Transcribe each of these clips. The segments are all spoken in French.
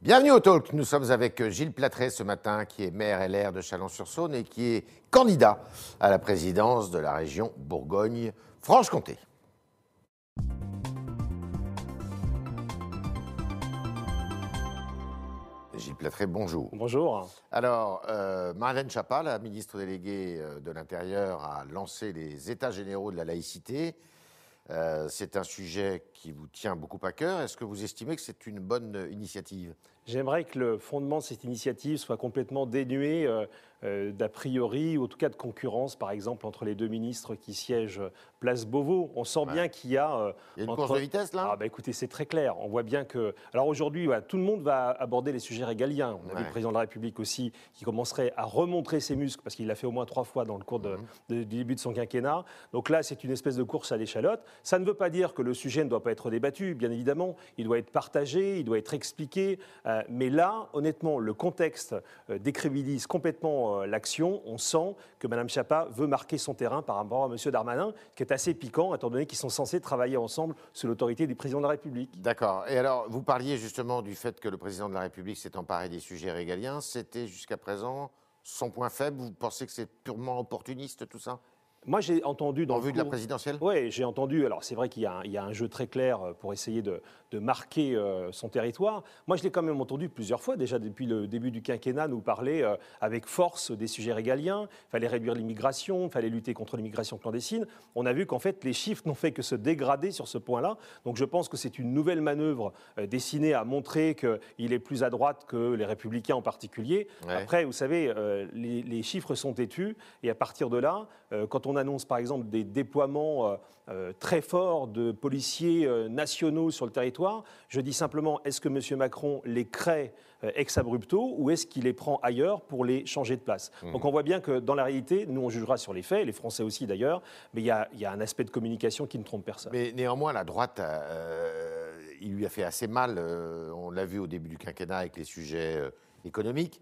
Bienvenue au Talk. Nous sommes avec Gilles Platré ce matin, qui est maire LR de Chalon-sur-Saône et qui est candidat à la présidence de la région Bourgogne-Franche-Comté. Gilles Platré, bonjour. Bonjour. Alors, euh, Marlène Schiappa, la ministre déléguée euh, de l'Intérieur, a lancé les États généraux de la laïcité. Euh, c'est un sujet qui vous tient beaucoup à cœur. Est-ce que vous estimez que c'est une bonne initiative? J'aimerais que le fondement de cette initiative soit complètement dénué euh, euh, d'a priori, ou en tout cas de concurrence, par exemple, entre les deux ministres qui siègent place Beauvau. On sent Ouais. bien qu'il y a. euh, Il y a une entre- course de vitesse là? Ah bah écoutez, c'est très clair. On voit bien que. Alors aujourd'hui, voilà, tout le monde va aborder les sujets régaliens. On a Ouais. vu le président de la République aussi qui commencerait à remontrer ses muscles parce qu'il l'a fait au moins trois fois dans le cours de- Mhm. de- du début de son quinquennat. Donc là, c'est une espèce de course à l'échalote. Ça ne veut pas dire que le sujet ne doit pas être débattu, bien évidemment. Il doit être partagé, il doit être expliqué. Euh, mais là, honnêtement, le contexte euh, décrédibilise complètement euh, l'action. On sent que Mme Schiappa veut marquer son terrain par rapport à M. Darmanin, qui est assez piquant, étant donné qu'ils sont censés travailler ensemble sous l'autorité du président de la République. D'accord. Et alors, vous parliez justement du fait que le président de la République s'est emparé des sujets régaliens. C'était jusqu'à présent son point faible? Vous pensez que c'est purement opportuniste tout ça? Moi, j'ai entendu dans En vue de la présidentielle Oui, j'ai entendu. Alors, c'est vrai qu'il y, a un- il y a un jeu très clair euh, pour essayer de, de marquer euh, son territoire. Moi, je l'ai quand même entendu plusieurs fois, déjà depuis le début du quinquennat, nous parler euh, avec force des sujets régaliens. Il fallait réduire l'immigration, il fallait lutter contre l'immigration clandestine. On a vu qu'en fait, les chiffres n'ont fait que se dégrader sur ce point-là. Donc, je pense que c'est une nouvelle manœuvre euh, destinée à montrer qu'il est plus à droite que les républicains en particulier. Ouais. Après, vous savez, les, les chiffres sont têtus et à partir de là, quand on annonce par exemple des déploiements euh, euh, très forts de policiers euh, nationaux sur le territoire, je dis simplement, est-ce que M. Macron les crée ex abrupto ou est-ce qu'il les prend ailleurs pour les changer de place? Donc on voit bien que dans la réalité, nous on jugera sur les faits, les Français aussi d'ailleurs, mais il y, a- il y a un aspect de communication qui ne trompe personne. Mais néanmoins, la droite, euh, il lui a fait assez mal. euh, on l'a vu au début du quinquennat avec les sujets euh, économiques.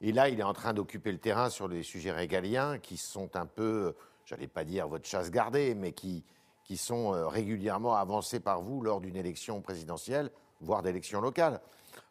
Et là, il est en train d'occuper le terrain sur les sujets régaliens qui sont un peu, j'allais pas dire votre chasse gardée, mais qui, qui sont euh, régulièrement avancés par vous lors d'une élection présidentielle, voire d'élections locales.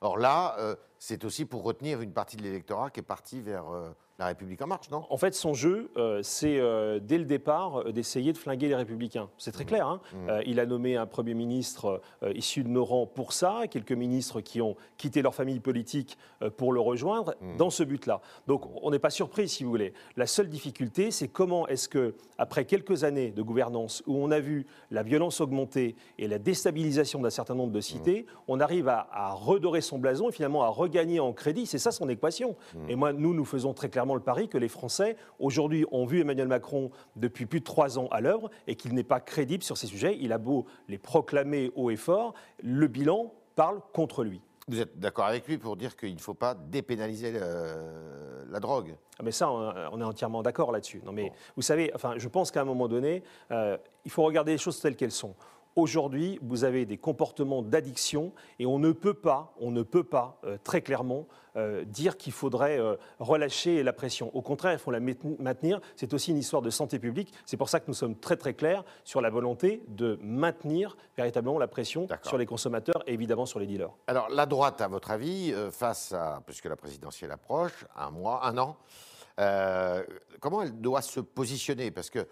Or là, euh, c'est aussi pour retenir une partie de l'électorat qui est partie vers euh, la République en marche, non? En fait, son jeu, euh, c'est dès le départ d'essayer de flinguer les républicains. C'est très clair. hein. Euh, il a nommé un Premier ministre issu de nos rangs pour ça, quelques ministres qui ont quitté leur famille politique pour le rejoindre dans ce but-là. Donc, on n'est pas surpris, si vous voulez. La seule difficulté, c'est comment est-ce que, après quelques années de gouvernance où on a vu la violence augmenter et la déstabilisation d'un certain nombre de cités, on arrive à, à redorer son blason et finalement à regagner en crédit. C'est ça son équation. Et moi, nous, nous faisons très clairement le pari que les Français, aujourd'hui, ont vu Emmanuel Macron depuis plus de trois ans à l'œuvre et qu'il n'est pas crédible sur ces sujets. Il a beau les proclamer haut et fort, le bilan parle contre lui. Vous êtes d'accord avec lui pour dire qu'il ne faut pas dépénaliser euh, la drogue? Ah, Mais ça, on on est entièrement d'accord là-dessus. Non, mais vous savez, enfin, je pense qu'à un moment donné, euh, il faut regarder les choses telles qu'elles sont. Aujourd'hui, vous avez des comportements d'addiction et on ne peut pas, on ne peut pas euh, très clairement euh, dire qu'il faudrait euh, relâcher la pression. Au contraire, il faut la mainte- maintenir. C'est aussi une histoire de santé publique. C'est pour ça que nous sommes très très clairs sur la volonté de maintenir véritablement la pression sur les consommateurs et évidemment sur les dealers. Alors, la droite, à votre avis, face à, puisque la présidentielle approche, un mois, un an, comment elle doit se positionner? Parce que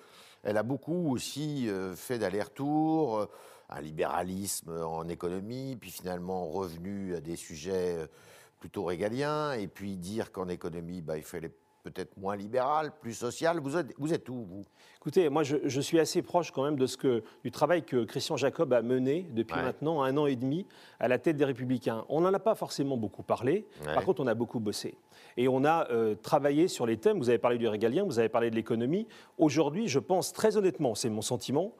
elle a beaucoup aussi euh, fait d'aller-retour, euh, un libéralisme en économie, puis finalement revenu à des sujets euh, plutôt régaliens, et puis dire qu'en économie, bah, il fallait peut-être moins libéral, plus social. Vous êtes, vous êtes où, vous? Écoutez, moi, je, je suis assez proche quand même de ce que, du travail que Christian Jacob a mené depuis Ouais. maintenant un an et demi à la tête des Républicains. On n'en a pas forcément beaucoup parlé, Ouais. par contre, on a beaucoup bossé. Et on a euh, travaillé sur les thèmes, vous avez parlé du régalien, vous avez parlé de l'économie. Aujourd'hui, je pense très honnêtement, c'est mon sentiment,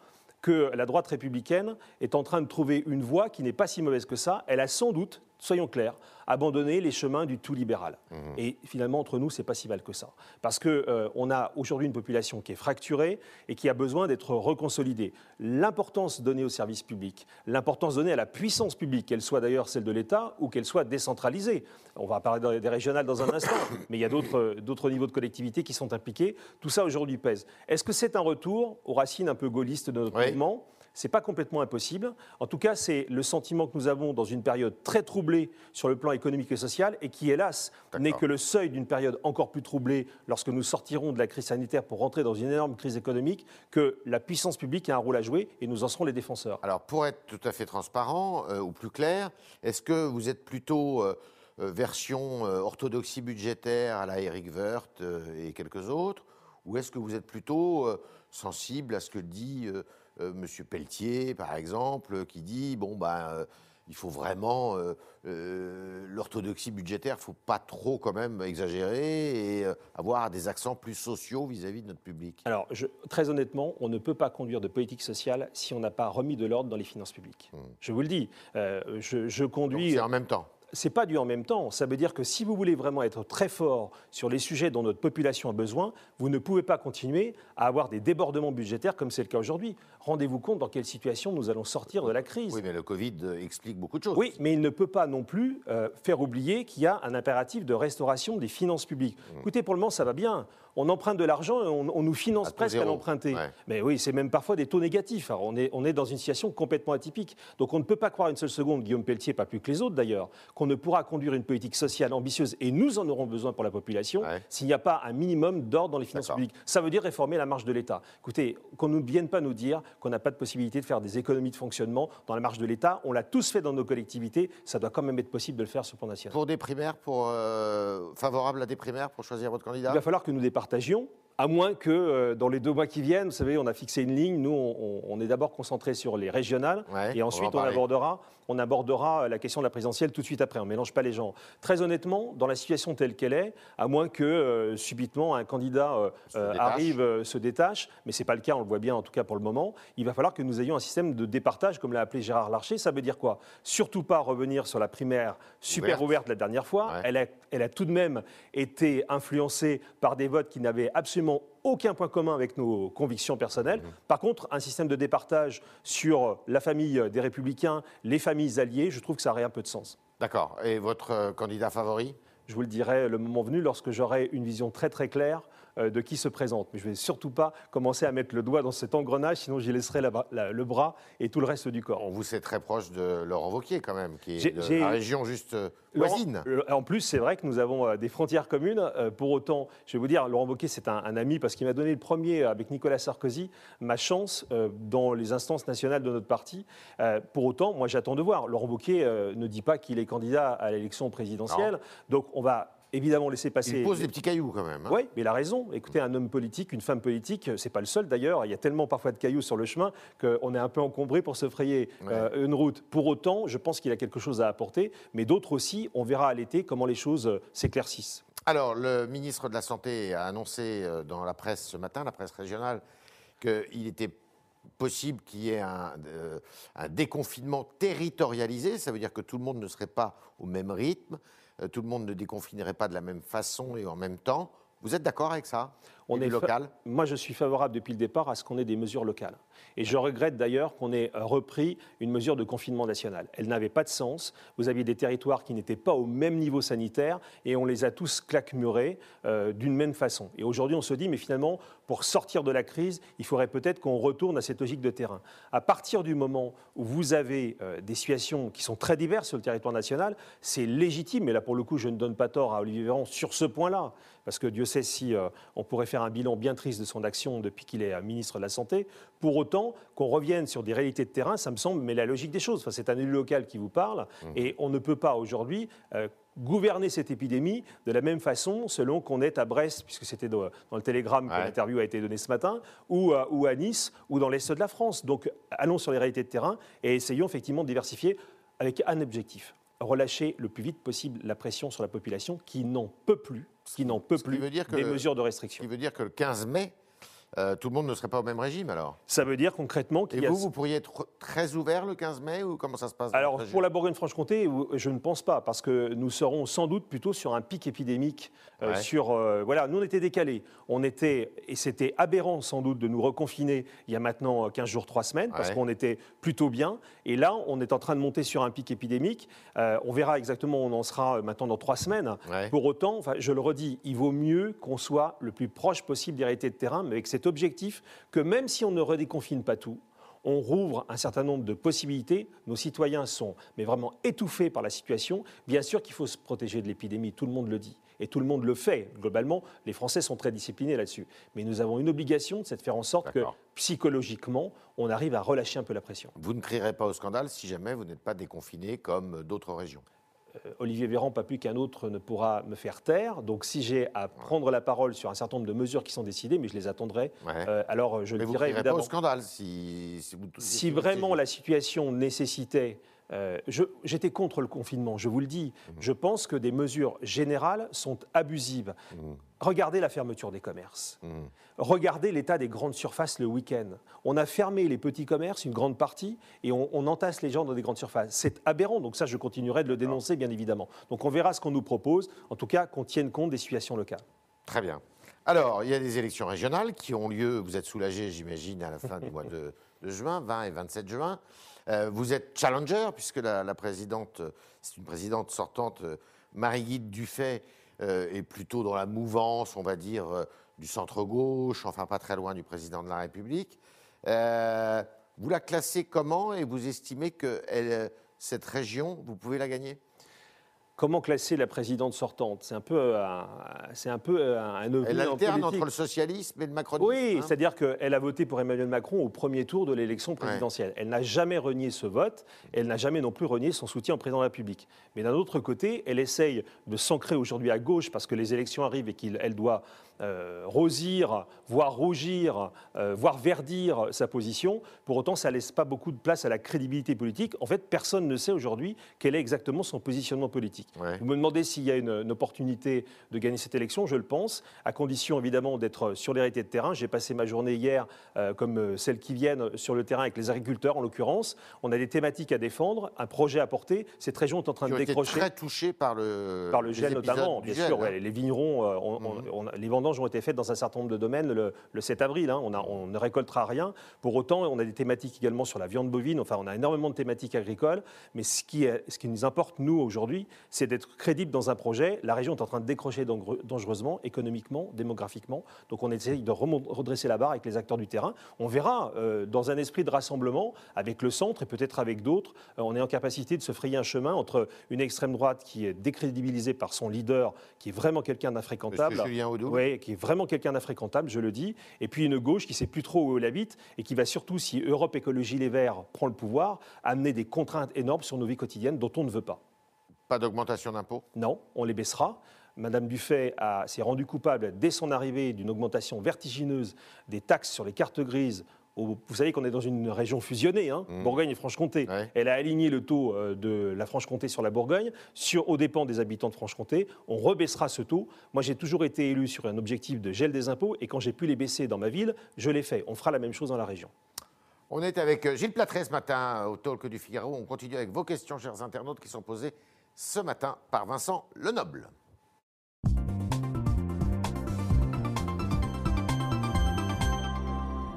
que la droite républicaine est en train de trouver une voie qui n'est pas si mauvaise que ça. Elle a sans doute, soyons clairs, abandonné les chemins du tout libéral. Et finalement, entre nous, c'est pas si mal que ça. Parce qu'on a aujourd'hui une population qui est fracturée et qui a besoin d'être reconsolidée. L'importance donnée au service public, l'importance donnée à la puissance publique, qu'elle soit d'ailleurs celle de l'État ou qu'elle soit décentralisée. On va parler des- régionales dans un instant, mais il y a d'autres niveaux de collectivité qui sont impliqués. Tout ça aujourd'hui pèse. Est-ce que c'est un retour aux racines un peu gaullistes de notre Oui. mouvement? C'est pas complètement impossible. En tout cas, c'est le sentiment que nous avons dans une période très troublée sur le plan économique et social et qui, hélas, n'est que le seuil d'une période encore plus troublée lorsque nous sortirons de la crise sanitaire pour rentrer dans une énorme crise économique, que la puissance publique a un rôle à jouer et nous en serons les défenseurs. Alors, pour être tout à fait transparent euh, ou plus clair, est-ce que vous êtes plutôt euh, euh, version orthodoxie budgétaire à la Eric Woerth et quelques autres, ou est-ce que vous êtes plutôt sensible à ce que dit M. Pelletier, par exemple, qui dit bon ben il faut vraiment euh, euh, l'orthodoxie budgétaire, il ne faut pas trop quand même exagérer et euh, avoir des accents plus sociaux vis-à-vis de notre public. Alors, très honnêtement, on ne peut pas conduire de politique sociale si on n'a pas remis de l'ordre dans les finances publiques. Hmm. Je vous le dis, je, je, conduis. C'est en même temps c'est pas du en même temps. Ça veut dire que si vous voulez vraiment être très fort sur les sujets dont notre population a besoin, vous ne pouvez pas continuer à avoir des débordements budgétaires comme c'est le cas aujourd'hui. Rendez-vous compte dans quelle situation nous allons sortir de la crise. Oui, mais le Covid euh, explique beaucoup de choses. Oui, mais il ne peut pas non plus euh, faire oublier qu'il y a un impératif de restauration des finances publiques. Mmh. Écoutez, pour le moment, ça va bien on emprunte de l'argent et on, nous finance presque à l'emprunter. Mais oui, c'est même parfois des taux négatifs. on, est, on est dans une situation complètement atypique. Donc on ne peut pas croire une seule seconde, Guillaume Pelletier, pas plus que les autres d'ailleurs, qu'on ne pourra conduire une politique sociale ambitieuse, et nous en aurons besoin pour la population, s'il n'y a pas un minimum d'ordre dans les finances publiques. Ça veut dire réformer la marge de l'État. Écoutez, qu'on ne vienne pas nous dire qu'on n'a pas de possibilité de faire des économies de fonctionnement dans la marge de l'État. On l'a tous fait dans nos collectivités. Ça doit quand même être possible de le faire sur le plan national. Pour des primaires, pour, euh, favorable à des primaires pour choisir votre candidat? Il va falloir que nous à moins que euh, dans les deux mois qui viennent, vous savez, on a fixé une ligne. Nous, on, est d'abord concentré sur les régionales et ensuite on, abordera, on abordera la question de la présidentielle tout de suite après. On ne mélange pas les gens. Très honnêtement, dans la situation telle qu'elle est, à moins que euh, subitement un candidat euh, arrive, se détache, mais ce n'est pas le cas, on le voit bien en tout cas pour le moment, il va falloir que nous ayons un système de départage, comme l'a appelé Gérard Larcher. Ça veut dire quoi? Surtout pas revenir sur la primaire super ouverte, la dernière fois. Elle, a, elle a tout de même été influencée par des votes qui n'avaient absolument aucun point commun avec nos convictions personnelles. Mhm. Par contre, un système de départage sur la famille des républicains, les familles alliées, je trouve que ça aurait un peu de sens. D'accord. Et votre euh, candidat favori? Je vous le dirai le moment venu lorsque j'aurai une vision très très claire de qui se présente. Mais je ne vais surtout pas commencer à mettre le doigt dans cet engrenage, sinon j'y laisserai le bras et tout le reste du corps. On vous est très proche de Laurent Wauquiez quand même, qui est de la région juste euh, voisine. en plus, c'est vrai que nous avons euh, des frontières communes. Pour autant, je vais vous dire, Laurent Wauquiez, c'est un, ami parce qu'il m'a donné le premier, avec Nicolas Sarkozy, ma chance dans les instances nationales de notre parti. Pour autant, moi j'attends de voir. Laurent Wauquiez ne dit pas qu'il est candidat à l'élection présidentielle. Donc on va évidemment laisser passer. Il pose des petits cailloux quand même. Hein. Oui, mais il a raison. Écoutez, un homme politique, une femme politique, c'est pas le seul d'ailleurs. Il y a tellement parfois de cailloux sur le chemin qu'on est un peu encombré pour se frayer euh, une route. Pour autant, je pense qu'il a quelque chose à apporter, mais d'autres aussi. On verra à l'été comment les choses euh, s'éclaircissent. Alors, le ministre de la Santé a annoncé euh, dans la presse ce matin, la presse régionale, qu'il était possible qu'il y ait un, un, déconfinement territorialisé. Ça veut dire que tout le monde ne serait pas au même rythme. Euh, tout le monde ne déconfinerait pas de la même façon et en même temps. Vous êtes d'accord avec ça? On est local Moi, je suis favorable depuis le départ à ce qu'on ait des mesures locales. Et je regrette d'ailleurs qu'on ait repris une mesure de confinement national. Elle n'avait pas de sens. Vous aviez des territoires qui n'étaient pas au même niveau sanitaire et on les a tous claquemurés euh, d'une même façon. Et aujourd'hui, on se dit, mais finalement, pour sortir de la crise, il faudrait peut-être qu'on retourne à cette logique de terrain. À partir du moment où vous avez euh, des situations qui sont très diverses sur le territoire national, c'est légitime, et là pour le coup, je ne donne pas tort à Olivier Véran sur ce point-là, parce que Dieu sait si euh, on pourrait faire un bilan bien triste de son action depuis qu'il est euh, ministre de la Santé. Pour autant, qu'on revienne sur des réalités de terrain, ça me semble, mais la logique des choses. Enfin, c'est un élu local qui vous parle, mmh. et on ne peut pas aujourd'hui euh, gouverner cette épidémie de la même façon selon qu'on est à Brest, puisque c'était dans, le télégramme que l'interview a été donnée ce matin, ou, ou à Nice, ou dans l'Est de la France. Donc allons sur les réalités de terrain et essayons effectivement de diversifier avec un objectif relâcher le plus vite possible la pression sur la population qui n'en peut plus, qui n'en peut plus des mesures de restriction. Ce qui veut dire que le 15 mai, euh, tout le monde ne serait pas au même régime alors Ça veut dire concrètement qu'il y a... vous, vous pourriez être très ouvert le 15 mai ou comment ça se passe Alors pour la Bourgogne-Franche-Comté, je ne pense pas parce que nous serons sans doute plutôt sur un pic épidémique. Euh, sur, euh, voilà, nous on était décalés. On était, et c'était aberrant sans doute de nous reconfiner il y a maintenant 15 jours, 3 semaines parce qu'on était plutôt bien. Et là, on est en train de monter sur un pic épidémique. on verra exactement où on en sera maintenant dans 3 semaines. Pour autant, je le redis, il vaut mieux qu'on soit le plus proche possible des réalités de terrain, mais avec cette objectif que même si on ne redéconfine pas tout, on rouvre un certain nombre de possibilités. Nos citoyens sont mais vraiment étouffés par la situation. Bien sûr qu'il faut se protéger de l'épidémie, tout le monde le dit. Et tout le monde le fait. Globalement, les Français sont très disciplinés là-dessus. Mais nous avons une obligation, c'est de faire en sorte que psychologiquement, on arrive à relâcher un peu la pression. Vous ne crierez pas au scandale si jamais vous n'êtes pas déconfiné comme d'autres régions. Euh, Olivier Véran, pas plus qu'un autre, ne pourra me faire taire. Donc si j'ai à prendre la parole sur un certain nombre de mesures qui sont décidées, mais je les attendrez, euh, alors je mais le dirai évidemment. Pas au scandale si, si, vous, si vraiment la situation nécessitait euh, j'étais contre le confinement, je vous le dis. Mmh. Je pense que des mesures générales sont abusives. Mmh. Regardez la fermeture des commerces. Mmh. Regardez l'état des grandes surfaces le week-end. On a fermé les petits commerces, une grande partie, et on, entasse les gens dans des grandes surfaces. C'est aberrant, donc ça, je continuerai de le dénoncer, bien évidemment. Donc on verra ce qu'on nous propose, en tout cas qu'on tienne compte des situations locales. Très bien. Alors, il y a des élections régionales qui ont lieu, vous êtes soulagés, j'imagine, à la fin du mois de, de juin, 20 et 27 juin. Euh, vous êtes challenger, puisque la, présidente, c'est une présidente sortante, euh, Marie-Guide Dufay, euh, est plutôt dans la mouvance, on va dire, du centre-gauche, enfin pas très loin du président de la République. vous la classez comment et vous estimez que cette région, vous pouvez la gagner? Comment classer la présidente sortante? C'est un peu un, c'est un peu un Elle alterne entre le socialisme et le macronisme. Oui, hein. c'est-à-dire qu'elle a voté pour Emmanuel Macron au premier tour de l'élection présidentielle. Elle n'a jamais renié ce vote. Elle n'a jamais non plus renié son soutien au président de la République. Mais d'un autre côté, elle essaye de s'ancrer aujourd'hui à gauche parce que les élections arrivent et qu'elle doit euh, rosir, voire rougir, euh, voire verdir sa position. Pour autant, ça ne laisse pas beaucoup de place à la crédibilité politique. En fait, personne ne sait aujourd'hui quel est exactement son positionnement politique. Vous me demandez s'il y a une, opportunité de gagner cette élection, je le pense, à condition évidemment d'être sur les réalités de terrain. J'ai passé ma journée hier, euh, comme celles qui viennent, sur le terrain avec les agriculteurs en l'occurrence. On a des thématiques à défendre, un projet à porter. Cette région est en train de décrocher. très touchée par le, par le gel notamment, bien sûr. Hein. les vignerons, mmh. les vendeurs ont été faites dans un certain nombre de domaines le, 7 avril. Hein. On, ne récoltera rien. Pour autant, on a des thématiques également sur la viande bovine. Enfin, on a énormément de thématiques agricoles. Mais ce qui, ce qui nous importe, nous, aujourd'hui, c'est d'être crédible dans un projet. La région est en train de décrocher dangereusement, économiquement, démographiquement. Donc, on essaye de redresser la barre avec les acteurs du terrain. On verra, euh, dans un esprit de rassemblement, avec le centre et peut-être avec d'autres, euh, on est en capacité de se frayer un chemin entre une extrême droite qui est décrédibilisée par son leader, qui est vraiment quelqu'un d'infréquentable. Oui, qui est vraiment quelqu'un d'infréquentable, je le dis, et puis une gauche qui ne sait plus trop où elle habite et qui va surtout, si Europe Écologie Les Verts prend le pouvoir, amener des contraintes énormes sur nos vies quotidiennes dont on ne veut pas. Pas d'augmentation d'impôts? Non, on les baissera. Madame Buffet s'est rendue coupable dès son arrivée d'une augmentation vertigineuse des taxes sur les cartes grises vous savez qu'on est dans une région fusionnée, hein, mmh. Bourgogne et Franche-Comté. Elle a aligné le taux euh, de la Franche-Comté sur la Bourgogne, sur, aux dépens des habitants de Franche-Comté. On rebaissera ce taux. Moi, j'ai toujours été élu sur un objectif de gel des impôts, et quand j'ai pu les baisser dans ma ville, je l'ai fait. On fera la même chose dans la région. On est avec euh, Gilles Platré ce matin au Talk du Figaro. On continue avec vos questions, chers internautes, qui sont posées ce matin par Vincent Lenoble.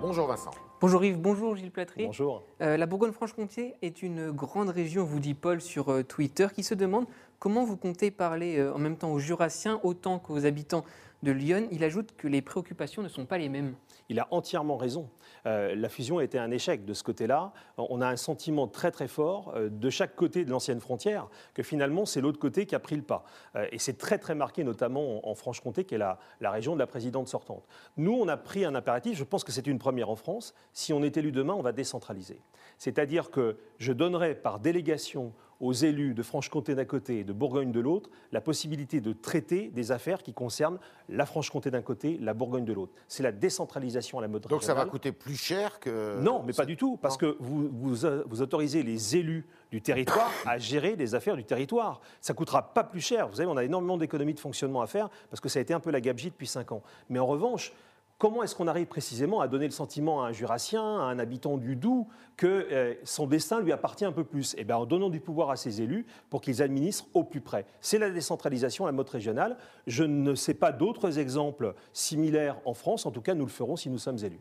Bonjour Vincent. Bonjour Yves, bonjour Gilles Platry. Bonjour. Euh, la Bourgogne-Franche-Comté est une grande région, vous dit Paul sur euh, Twitter, qui se demande comment vous comptez parler euh, en même temps aux Jurassiens autant qu'aux habitants de Lyon. Il ajoute que les préoccupations ne sont pas les mêmes. Il a entièrement raison. Euh, la fusion a été un échec de ce côté-là. On a un sentiment très très fort euh, de chaque côté de l'ancienne frontière que finalement c'est l'autre côté qui a pris le pas. Euh, et c'est très très marqué notamment en, Franche-Comté qui est la, la, région de la présidente sortante. Nous on a pris un impératif, je pense que c'est une première en France, si on est élu demain on va décentraliser. C'est-à-dire que je donnerai par délégation aux élus de Franche-Comté d'un côté et de Bourgogne de l'autre la possibilité de traiter des affaires qui concernent la Franche-Comté d'un côté, la Bourgogne de l'autre. C'est la décentralisation à la mode Donc ça va coûter plus cher que... Non, mais pas du tout, parce que vous, vous, autorisez les élus du territoire à gérer les affaires du territoire. Ça coûtera pas plus cher. Vous savez, on a énormément d'économies de fonctionnement à faire, parce que ça a été un peu la gabegie depuis cinq ans. Mais en revanche, Comment est-ce qu'on arrive précisément à donner le sentiment à un jurassien, à un habitant du Doubs, que euh, son destin lui appartient un peu plus? Eh bien, en donnant du pouvoir à ses élus pour qu'ils administrent au plus près. C'est la décentralisation à mode régional. Je ne sais pas d'autres exemples similaires en France. En tout cas, nous le ferons si nous sommes élus.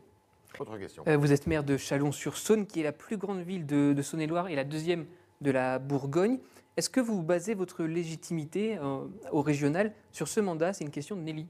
Autre question. Euh, vous êtes maire de Chalon-sur-Saône, qui est la plus grande ville de, Saône-et-Loire et la deuxième de la Bourgogne. Est-ce que vous basez votre légitimité euh, au régional sur ce mandat? C'est une question de Nelly.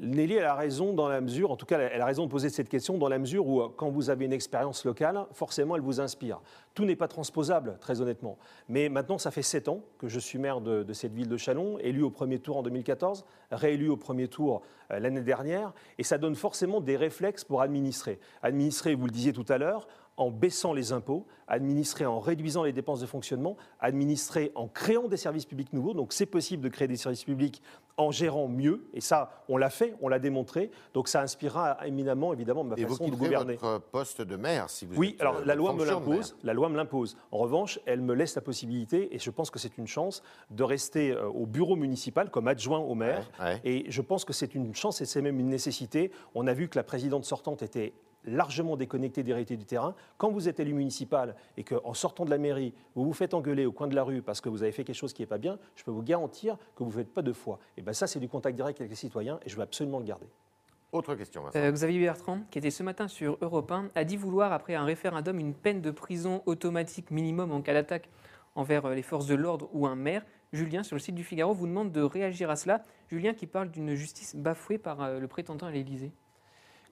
Nelly, elle a raison dans la mesure, en tout cas, elle a raison de poser cette question dans la mesure où, quand vous avez une expérience locale, forcément, elle vous inspire. Tout n'est pas transposable, très honnêtement. Mais maintenant, ça fait sept ans que je suis maire de, cette ville de Chalon, élu au premier tour en 2014, réélu au premier tour euh, l'année dernière, et ça donne forcément des réflexes pour administrer. Administrer, vous le disiez tout à l'heure, en baissant les impôts, administrer en réduisant les dépenses de fonctionnement, administrer en créant des services publics nouveaux. Donc c'est possible de créer des services publics en gérant mieux, et ça, on l'a fait, on l'a démontré. Donc ça inspirera éminemment, évidemment, ma façon de gouverner. votre poste de maire, si vous Oui, alors euh, la loi me l'impose. La loi me l'impose. En revanche, elle me laisse la possibilité, et je pense que c'est une chance, de rester euh, au bureau municipal comme adjoint au maire. Et je pense que c'est une chance et c'est même une nécessité. On a vu que la présidente sortante était largement déconnecté des réalités du terrain. Quand vous êtes élu municipal et qu'en sortant de la mairie, vous vous faites engueuler au coin de la rue parce que vous avez fait quelque chose qui n'est pas bien, je peux vous garantir que vous ne faites pas deux fois. Et bien ça, c'est du contact direct avec les citoyens et je veux absolument le garder. Autre question. Euh, Xavier Bertrand, qui était ce matin sur Europe 1, a dit vouloir, après un référendum, une peine de prison automatique minimum en cas d'attaque envers euh, les forces de l'ordre ou un maire. Julien, sur le site du Figaro, vous demande de réagir à cela. Julien qui parle d'une justice bafouée par euh, le prétendant à l'Élysée.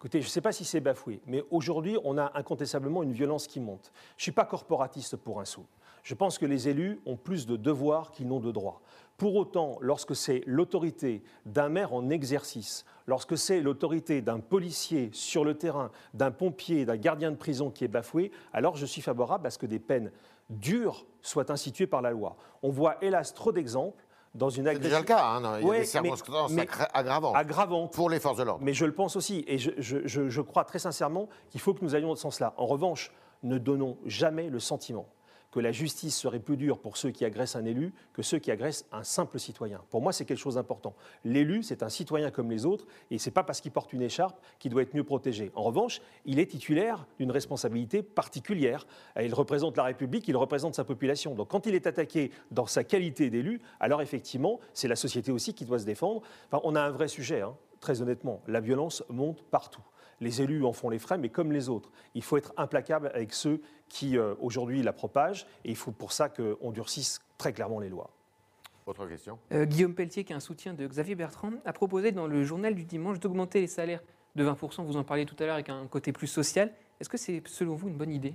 Écoutez, je ne sais pas si c'est bafoué, mais aujourd'hui, on a incontestablement une violence qui monte. Je ne suis pas corporatiste pour un sou. Je pense que les élus ont plus de devoirs qu'ils n'ont de droits. Pour autant, lorsque c'est l'autorité d'un maire en exercice, lorsque c'est l'autorité d'un policier sur le terrain, d'un pompier, d'un gardien de prison qui est bafoué, alors je suis favorable à ce que des peines dures soient instituées par la loi. On voit hélas trop d'exemples dans une agression. C'est déjà le cas, hein, il y a des circonstances aggravantes, aggravantes, pour les forces de l'ordre. Mais je le pense aussi, et je, je, je crois très sincèrement qu'il faut que nous allions dans ce sens-là. En revanche, ne donnons jamais le sentiment que la justice serait plus dure pour ceux qui agressent un élu que ceux qui agressent un simple citoyen. Pour moi, c'est quelque chose d'important. L'élu, c'est un citoyen comme les autres, et ce n'est pas parce qu'il porte une écharpe qu'il doit être mieux protégé. En revanche, il est titulaire d'une responsabilité particulière. Il représente la République, il représente sa population. Donc quand il est attaqué dans sa qualité d'élu, alors effectivement, c'est la société aussi qui doit se défendre. Enfin, on a un vrai sujet, hein, très honnêtement. La violence monte partout. Les élus en font les frais, mais comme les autres. Il faut être implacable avec ceux qui, euh, aujourd'hui, la propagent, et il faut pour ça qu'on durcisse très clairement les lois. Autre question euh, Guillaume Pelletier, qui est un soutien de Xavier Bertrand, a proposé dans le journal du dimanche d'augmenter les salaires de 20%, vous en parliez tout à l'heure, avec un côté plus social. Est-ce que c'est, selon vous, une bonne idée?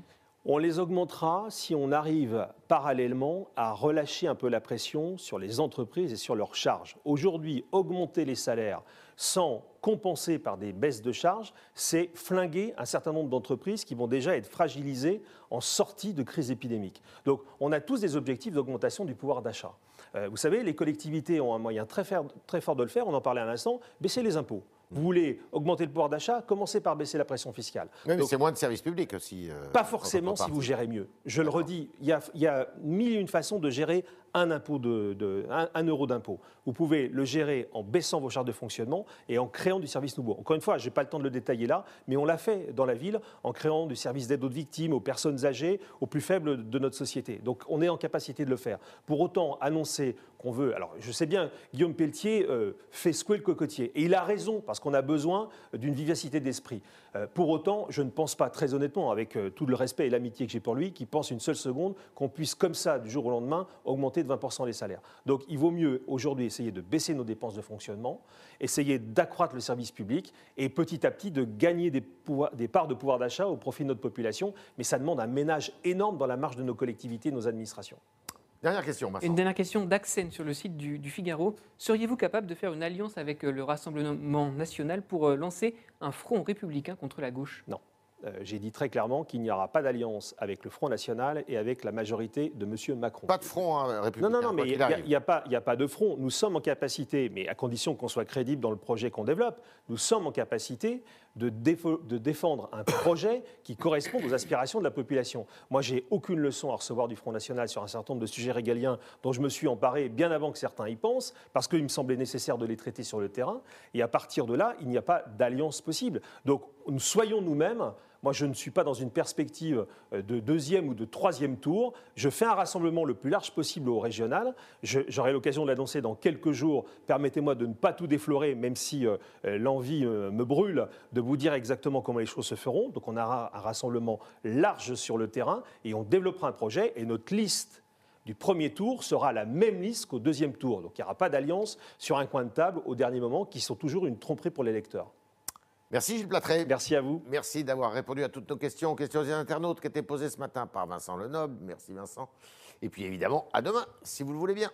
On les augmentera si on arrive parallèlement à relâcher un peu la pression sur les entreprises et sur leurs charges. Aujourd'hui, augmenter les salaires sans compenser par des baisses de charges, c'est flinguer un certain nombre d'entreprises qui vont déjà être fragilisées en sortie de crise épidémique. Donc on a tous des objectifs d'augmentation du pouvoir d'achat. Euh, vous savez, les collectivités ont un moyen très, très fort de le faire, on en parlait à l'instant, baisser les impôts. Vous voulez augmenter le pouvoir d'achat, commencez par baisser la pression fiscale. mais c'est moins de services publics aussi. Euh, pas forcément si vous gérez mieux. Je le redis, il y, a, il y a mille et une façons de gérer un, euro d'impôt. Vous pouvez le gérer en baissant vos charges de fonctionnement et en créant du service nouveau. Encore une fois, je n'ai pas le temps de le détailler là, mais on l'a fait dans la ville en créant du service d'aide aux victimes, aux personnes âgées, aux plus faibles de notre société. Donc on est en capacité de le faire. Pour autant, annoncer qu'on veut. Alors je sais bien, Guillaume Pelletier euh, fait secouer le cocotier. Et il a raison, parce qu'on a besoin d'une vivacité d'esprit. Euh, pour autant, je ne pense pas, très honnêtement, avec euh, tout le respect et l'amitié que j'ai pour lui, qu'il pense une seule seconde qu'on puisse, comme ça, du jour au lendemain, augmenter 20% les salaires. Donc il vaut mieux aujourd'hui essayer de baisser nos dépenses de fonctionnement, essayer d'accroître le service public et petit à petit de gagner des, des parts de pouvoir d'achat au profit de notre population. Mais ça demande un ménage énorme dans la marge de nos collectivités et de nos administrations. Dernière question, Une dernière question d'Axen sur le site du, du Figaro. Seriez-vous capable de faire une alliance avec euh, le Rassemblement national pour euh, lancer un front républicain contre la gauche? Non. Euh, j'ai dit très clairement qu'il n'y aura pas d'alliance avec le Front National et avec la majorité de M. Macron. Pas de front hein, républicain. Non, non, non, mais il n'y a, a, pas de front. Nous sommes en capacité, mais à condition qu'on soit crédible dans le projet qu'on développe, nous sommes en capacité de, défendre un projet qui correspond aux aspirations de la population. Moi, j'ai aucune leçon à recevoir du Front National sur un certain nombre de sujets régaliens dont je me suis emparé bien avant que certains y pensent, parce qu'il me semblait nécessaire de les traiter sur le terrain. Et à partir de là, il n'y a pas d'alliance possible. Donc, soyons nous-mêmes moi, je ne suis pas dans une perspective euh, de deuxième ou de troisième tour. Je fais un rassemblement le plus large possible au régional. J'aurai l'occasion de l'annoncer dans quelques jours. Permettez-moi de ne pas tout déflorer, même si euh, euh, l'envie me brûle de vous dire exactement comment les choses se feront. Donc, on aura un rassemblement large sur le terrain et on développera un projet. Et notre liste du premier tour sera la même liste qu'au deuxième tour. Donc il n'y aura pas d'alliance sur un coin de table au dernier moment, qui sont toujours une tromperie pour l'électeur. Merci Gilles Platré. Merci à vous. Merci d'avoir répondu à toutes nos questions, aux questions des internautes qui étaient posées ce matin par Vincent Lenoble. Merci Vincent. Et puis évidemment, à demain, si vous le voulez bien.